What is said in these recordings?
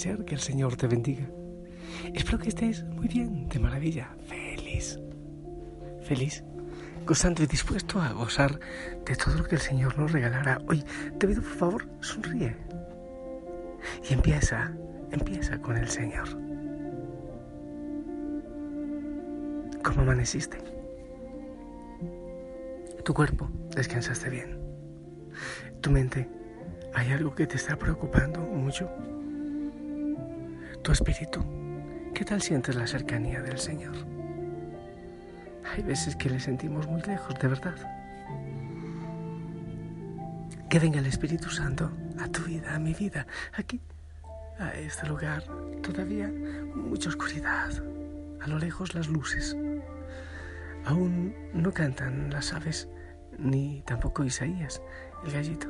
que el Señor te bendiga. Espero que estés muy bien, de maravilla, feliz. Feliz, gozando y dispuesto a gozar de todo lo que el Señor nos regalará. Hoy te pido por favor, sonríe. Y empieza, empieza con el Señor. ¿Cómo amaneciste? Tu cuerpo, descansaste bien. Tu mente, ¿hay algo que te está preocupando mucho? Tu espíritu, ¿qué tal sientes la cercanía del Señor? Hay veces que le sentimos muy lejos, de verdad. Que venga el Espíritu Santo a tu vida, a mi vida, aquí, a este lugar. Todavía mucha oscuridad, a lo lejos las luces. Aún no cantan las aves, ni tampoco Isaías, el gallito.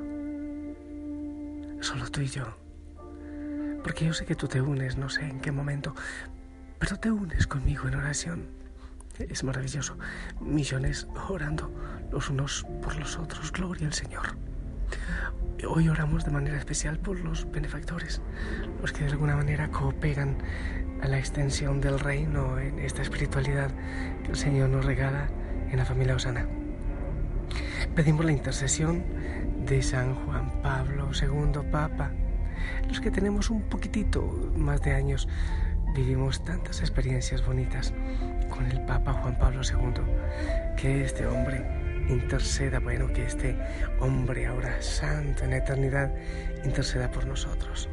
Solo tú y yo. Porque yo sé que tú te unes, no sé en qué momento, pero te unes conmigo en oración. Es maravilloso. Millones orando los unos por los otros. Gloria al Señor. Hoy oramos de manera especial por los benefactores, los que de alguna manera cooperan a la extensión del reino en esta espiritualidad que el Señor nos regala en la familia Osana. Pedimos la intercesión de San Juan Pablo II, Papa, los que tenemos un poquitito más de años, vivimos tantas experiencias bonitas con el Papa Juan Pablo II, que este hombre interceda, bueno, que este hombre ahora santo en eternidad interceda por nosotros.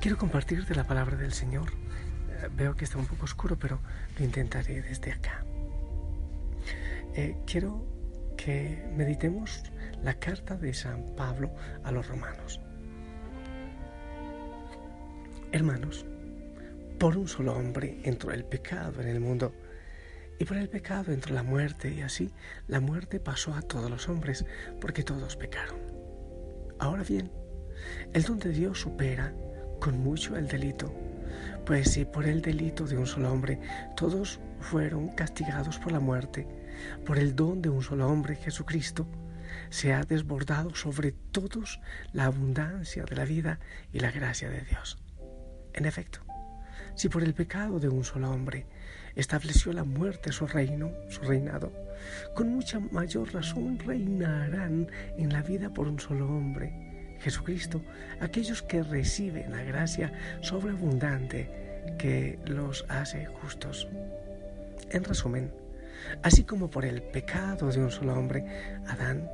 Quiero compartirte la palabra del Señor. Eh, veo que está un poco oscuro, pero lo intentaré desde acá. Eh, quiero que meditemos la carta de San Pablo a los romanos. Hermanos, por un solo hombre entró el pecado en el mundo y por el pecado entró la muerte y así la muerte pasó a todos los hombres porque todos pecaron. Ahora bien, el don de Dios supera con mucho el delito, pues si por el delito de un solo hombre todos fueron castigados por la muerte, por el don de un solo hombre, Jesucristo, se ha desbordado sobre todos la abundancia de la vida y la gracia de Dios. En efecto, si por el pecado de un solo hombre estableció la muerte su reino, su reinado, con mucha mayor razón reinarán en la vida por un solo hombre, Jesucristo, aquellos que reciben la gracia sobreabundante que los hace justos. En resumen, así como por el pecado de un solo hombre, Adán,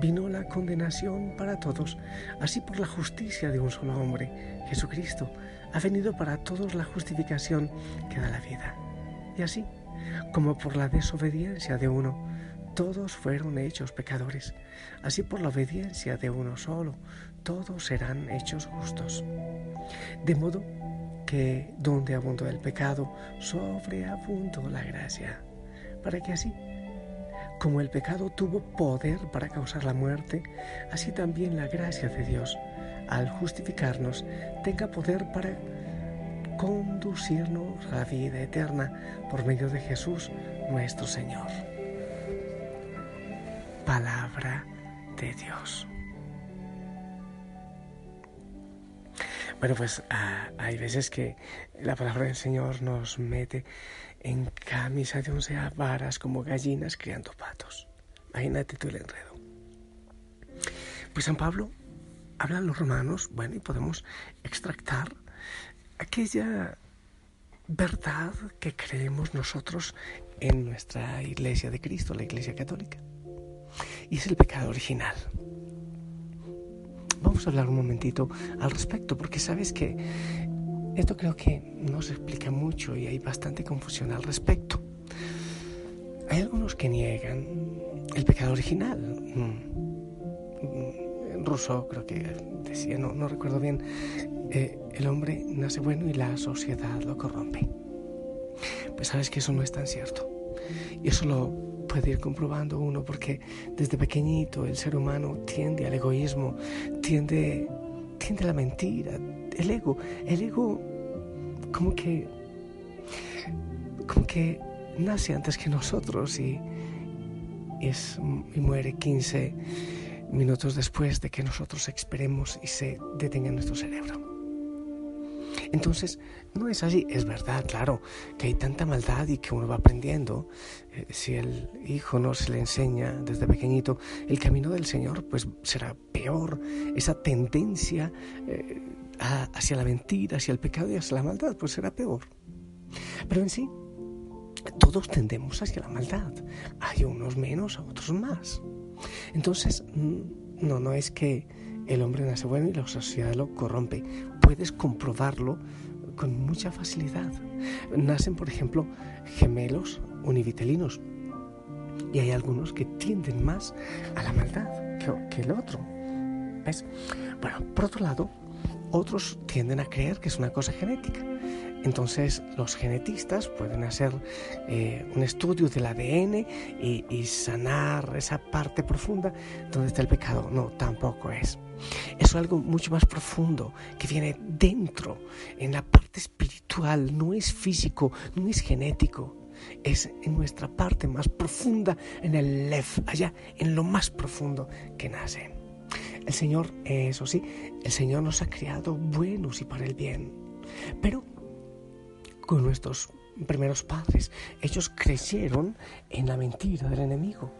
vino la condenación para todos, así por la justicia de un solo hombre, Jesucristo, ha venido para todos la justificación que da la vida. Y así, como por la desobediencia de uno, todos fueron hechos pecadores, así por la obediencia de uno solo, todos serán hechos justos. De modo que donde abundó el pecado, sobreabundó la gracia, para que así, como el pecado tuvo poder para causar la muerte, así también la gracia de Dios al justificarnos, tenga poder para conducirnos a la vida eterna por medio de Jesús nuestro Señor. Palabra de Dios. Bueno, pues ah, hay veces que la palabra del Señor nos mete en camisa de once varas como gallinas criando patos. Imagínate tú el enredo. Pues San Pablo hablan los romanos, bueno, y podemos extractar aquella verdad que creemos nosotros en nuestra iglesia de Cristo, la iglesia católica. Y es el pecado original. Vamos a hablar un momentito al respecto, porque sabes que esto creo que no se explica mucho y hay bastante confusión al respecto. Hay algunos que niegan el pecado original. Mm ruso creo que decía, no, no recuerdo bien, eh, el hombre nace bueno y la sociedad lo corrompe. Pues sabes que eso no es tan cierto. Y eso lo puede ir comprobando uno porque desde pequeñito el ser humano tiende al egoísmo, tiende, tiende a la mentira, el ego, el ego como que, como que nace antes que nosotros y, es, y muere 15 minutos después de que nosotros esperemos y se detenga nuestro cerebro. Entonces, no es así. Es verdad, claro, que hay tanta maldad y que uno va aprendiendo. Eh, si el hijo no se le enseña desde pequeñito el camino del Señor, pues será peor. Esa tendencia eh, hacia la mentira, hacia el pecado y hacia la maldad, pues será peor. Pero en sí, todos tendemos hacia la maldad. Hay unos menos, otros más. Entonces, mm, no, no es que el hombre nace bueno y la sociedad lo corrompe. Puedes comprobarlo con mucha facilidad. Nacen, por ejemplo, gemelos univitelinos y hay algunos que tienden más a la maldad que, el otro. ¿Ves? Bueno, por otro lado, otros tienden a creer que es una cosa genética. Entonces los genetistas pueden hacer eh, un estudio del ADN y, y, sanar esa parte profunda donde está el pecado. No, tampoco es. Es algo mucho más profundo que viene dentro, en la parte espiritual, no es físico, no es genético. Es en nuestra parte más profunda, en el lef, allá, en lo más profundo que nace. El Señor, eso sí, el Señor nos ha creado buenos y para el bien. Pero con nuestros primeros padres, ellos creyeron en la mentira del enemigo.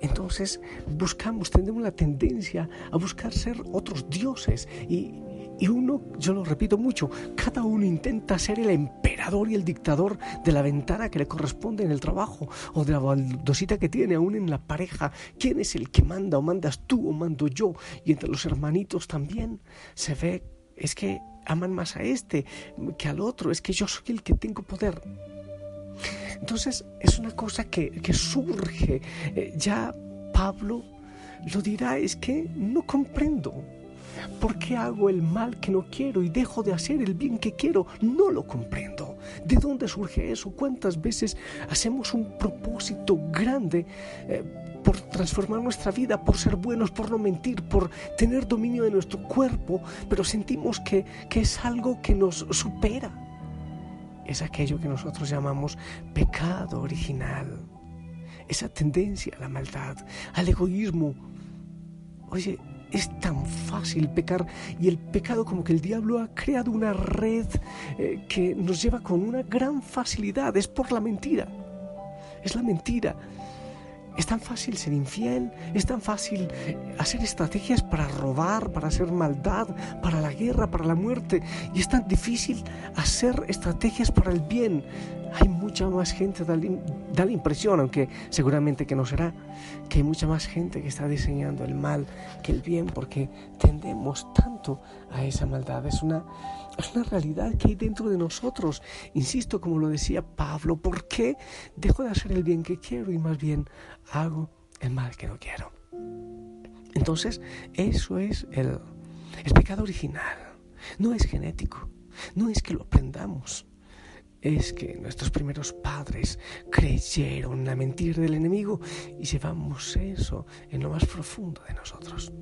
Entonces buscamos, tenemos la tendencia a buscar ser otros dioses y, y uno, yo lo repito mucho, cada uno intenta ser el emperador y el dictador de la ventana que le corresponde en el trabajo o de la baldosita que tiene aún en la pareja. ¿Quién es el que manda o mandas tú o mando yo? Y entre los hermanitos también se ve, es que aman más a este que al otro, es que yo soy el que tengo poder. Entonces es una cosa que, surge. Eh, ya Pablo lo dirá, es que no comprendo. ¿Por qué hago el mal que no quiero y dejo de hacer el bien que quiero? No lo comprendo. ¿De dónde surge eso? ¿Cuántas veces hacemos un propósito grande eh, por transformar nuestra vida, por ser buenos, por no mentir, por tener dominio de nuestro cuerpo, pero sentimos que, que es algo que nos supera? Es aquello que nosotros llamamos pecado original. Esa tendencia a la maldad, al egoísmo. Oye, es tan fácil pecar y el pecado como que el diablo ha creado una red eh, que nos lleva con una gran facilidad. Es por la mentira. Es la mentira. Es tan fácil ser infiel, es tan fácil hacer estrategias para robar, para hacer maldad, para la guerra, para la muerte. Y es tan difícil hacer estrategias para el bien. Hay mucha más gente, da, la impresión, aunque seguramente que no será, que hay mucha más gente que está diseñando el mal que el bien, porque tendemos tanto a esa maldad. Es una, es una realidad que hay dentro de nosotros. Insisto, como lo decía Pablo, ¿por qué dejo de hacer el bien que quiero y más bien hago el mal que no quiero. Entonces, eso es el, el pecado original. No es genético, no es que lo aprendamos. Es que nuestros primeros padres creyeron la mentira del enemigo y llevamos eso en lo más profundo de nosotros.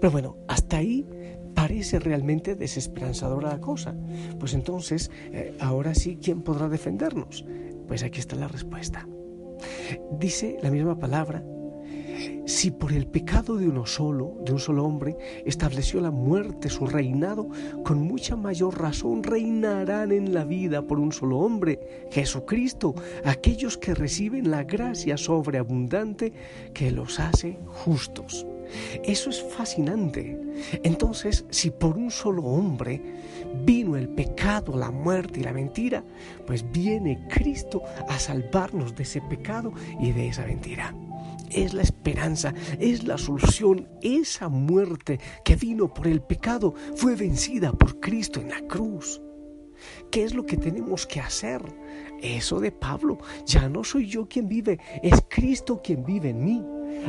Pero bueno, hasta ahí parece realmente desesperanzadora la cosa. Pues entonces, eh, ahora sí, ¿quién podrá defendernos? Pues aquí está la respuesta. Dice la misma palabra, si por el pecado de uno solo, de un solo hombre, estableció la muerte su reinado, con mucha mayor razón reinarán en la vida por un solo hombre, Jesucristo, aquellos que reciben la gracia sobreabundante que los hace justos. Eso es fascinante. Entonces, si por un solo hombre vino el pecado, la muerte y la mentira, pues viene Cristo a salvarnos de ese pecado y de esa mentira. Es la esperanza, es la solución. Esa muerte que vino por el pecado fue vencida por Cristo en la cruz. ¿Qué es lo que tenemos que hacer? Eso de Pablo, ya no soy yo quien vive, es Cristo quien vive en mí.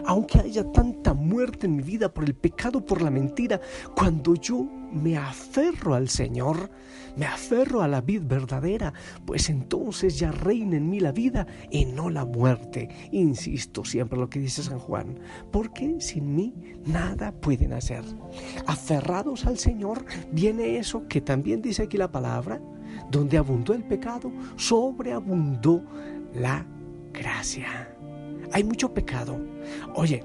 Aunque haya tanta muerte en mi vida por el pecado, por la mentira, cuando yo me aferro al Señor, me aferro a la vida verdadera, pues entonces ya reina en mí la vida y no la muerte. Insisto siempre lo que dice San Juan, porque sin mí nada pueden hacer. Aferrados al Señor viene eso que también dice aquí la palabra, donde abundó el pecado, sobreabundó la gracia. Hay mucho pecado. Oye,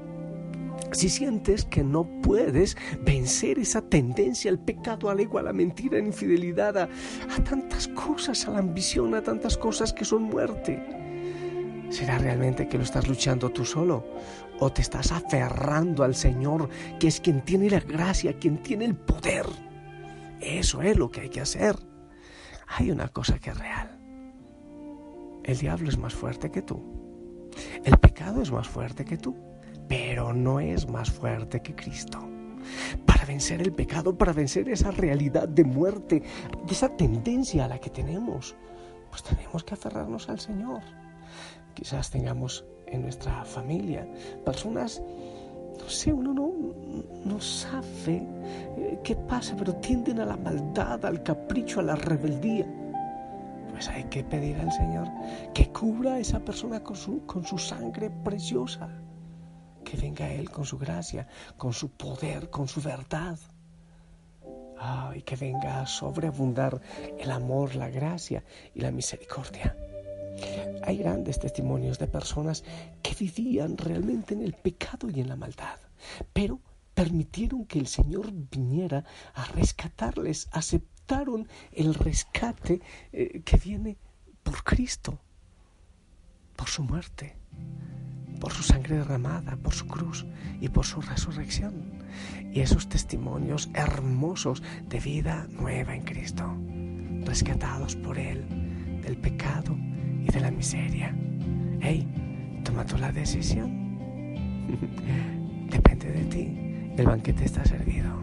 si sientes que no puedes vencer esa tendencia al pecado, al ego, a la mentira, a la infidelidad, a, a, tantas cosas, a la ambición, a tantas cosas que son muerte, ¿será realmente que lo estás luchando tú solo? ¿O te estás aferrando al Señor, que es quien tiene la gracia, quien tiene el poder? Eso es lo que hay que hacer. Hay una cosa que es real. El diablo es más fuerte que tú. El pecado es más fuerte que tú, pero no es más fuerte que Cristo. Para vencer el pecado, para vencer esa realidad de muerte, de esa tendencia a la que tenemos, pues tenemos que aferrarnos al Señor. Quizás tengamos en nuestra familia personas no sé, uno no, no sabe eh, qué pasa, pero tienden a la maldad, al capricho, a la rebeldía. Pues hay que pedir al Señor que cubra a esa persona con su, sangre preciosa. Que venga Él con su gracia, con su poder, con su verdad. y que venga a sobreabundar el amor, la gracia y la misericordia. Hay grandes testimonios de personas que vivían realmente en el pecado y en la maldad, pero permitieron que el Señor viniera a rescatarles, el rescate eh, que viene por Cristo, por su muerte, por su sangre derramada, por su cruz y por su resurrección. Y esos testimonios hermosos de vida nueva en Cristo, rescatados por Él del pecado de la miseria. Hey, toma tú la decisión. Depende de ti. El banquete está servido.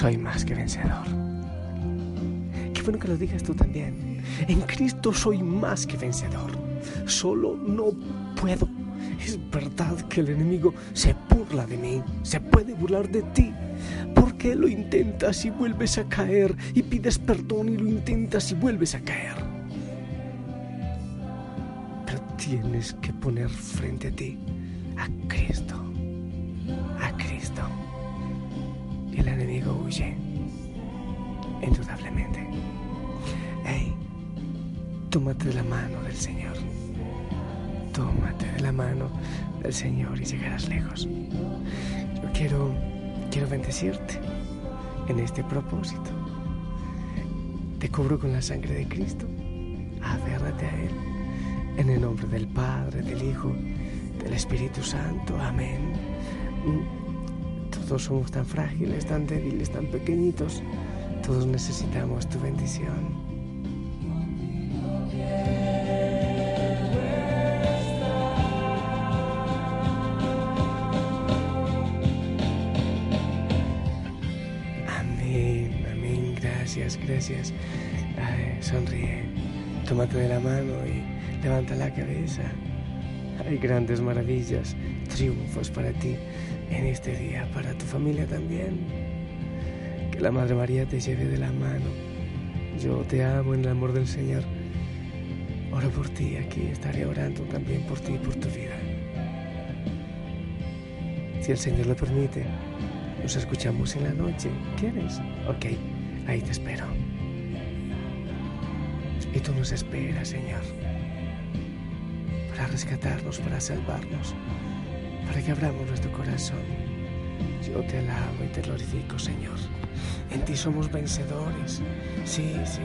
Soy más que vencedor. Qué bueno que lo digas tú también. En Cristo soy más que vencedor. Solo no puedo. Es verdad que el enemigo se burla de mí, se puede burlar de ti. Porque lo intentas y vuelves a caer y pides perdón y lo intentas y vuelves a caer. Pero tienes que poner frente a ti tómate de la mano del Señor. Tómate de la mano del Señor y llegarás lejos. Yo quiero, quiero bendecirte en este propósito. Te cubro con la sangre de Cristo. Aférrate a Él. En el nombre del Padre, del Hijo, del Espíritu Santo. Amén. Todos somos tan frágiles, tan débiles, tan pequeñitos. Todos necesitamos tu bendición. Gracias, sonríe, tómate de la mano y levanta la cabeza. Hay grandes maravillas, triunfos para ti en este día, para tu familia también. Que la Madre María te lleve de la mano. Yo te amo en el amor del Señor. Oro por ti, aquí estaré orando también por ti y por tu vida. Si el Señor lo permite, nos escuchamos en la noche. ¿Quieres? Ok, ahí te espero. Y tú nos esperas, Señor. para rescatarnos, para salvarnos, para que abramos nuestro corazón. Yo te alabo y te glorifico, Señor. En ti somos vencedores. Sí, sí.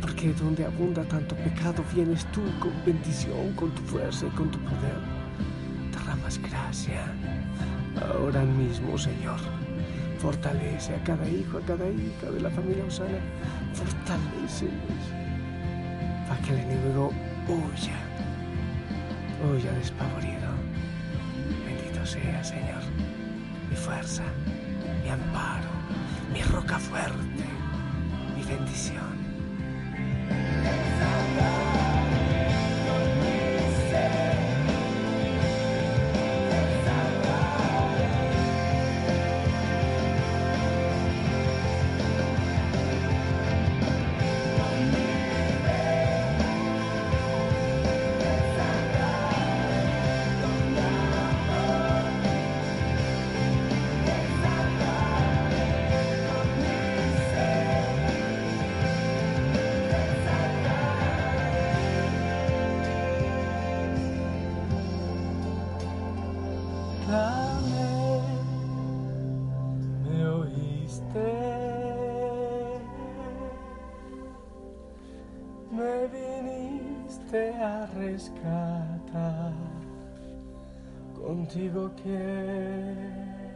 Porque donde abunda tanto pecado, vienes tú con bendición, con tu fuerza y con tu poder. Derramas gracia. Ahora mismo, Señor. Fortalece a cada hijo, a cada hija de la familia Osana. Fortaleceles para el enemigo huya, huya despavorido. Bendito sea, Señor, mi fuerza, mi amparo, mi roca fuerte, mi bendición. Viniste a rescatar, contigo quiero.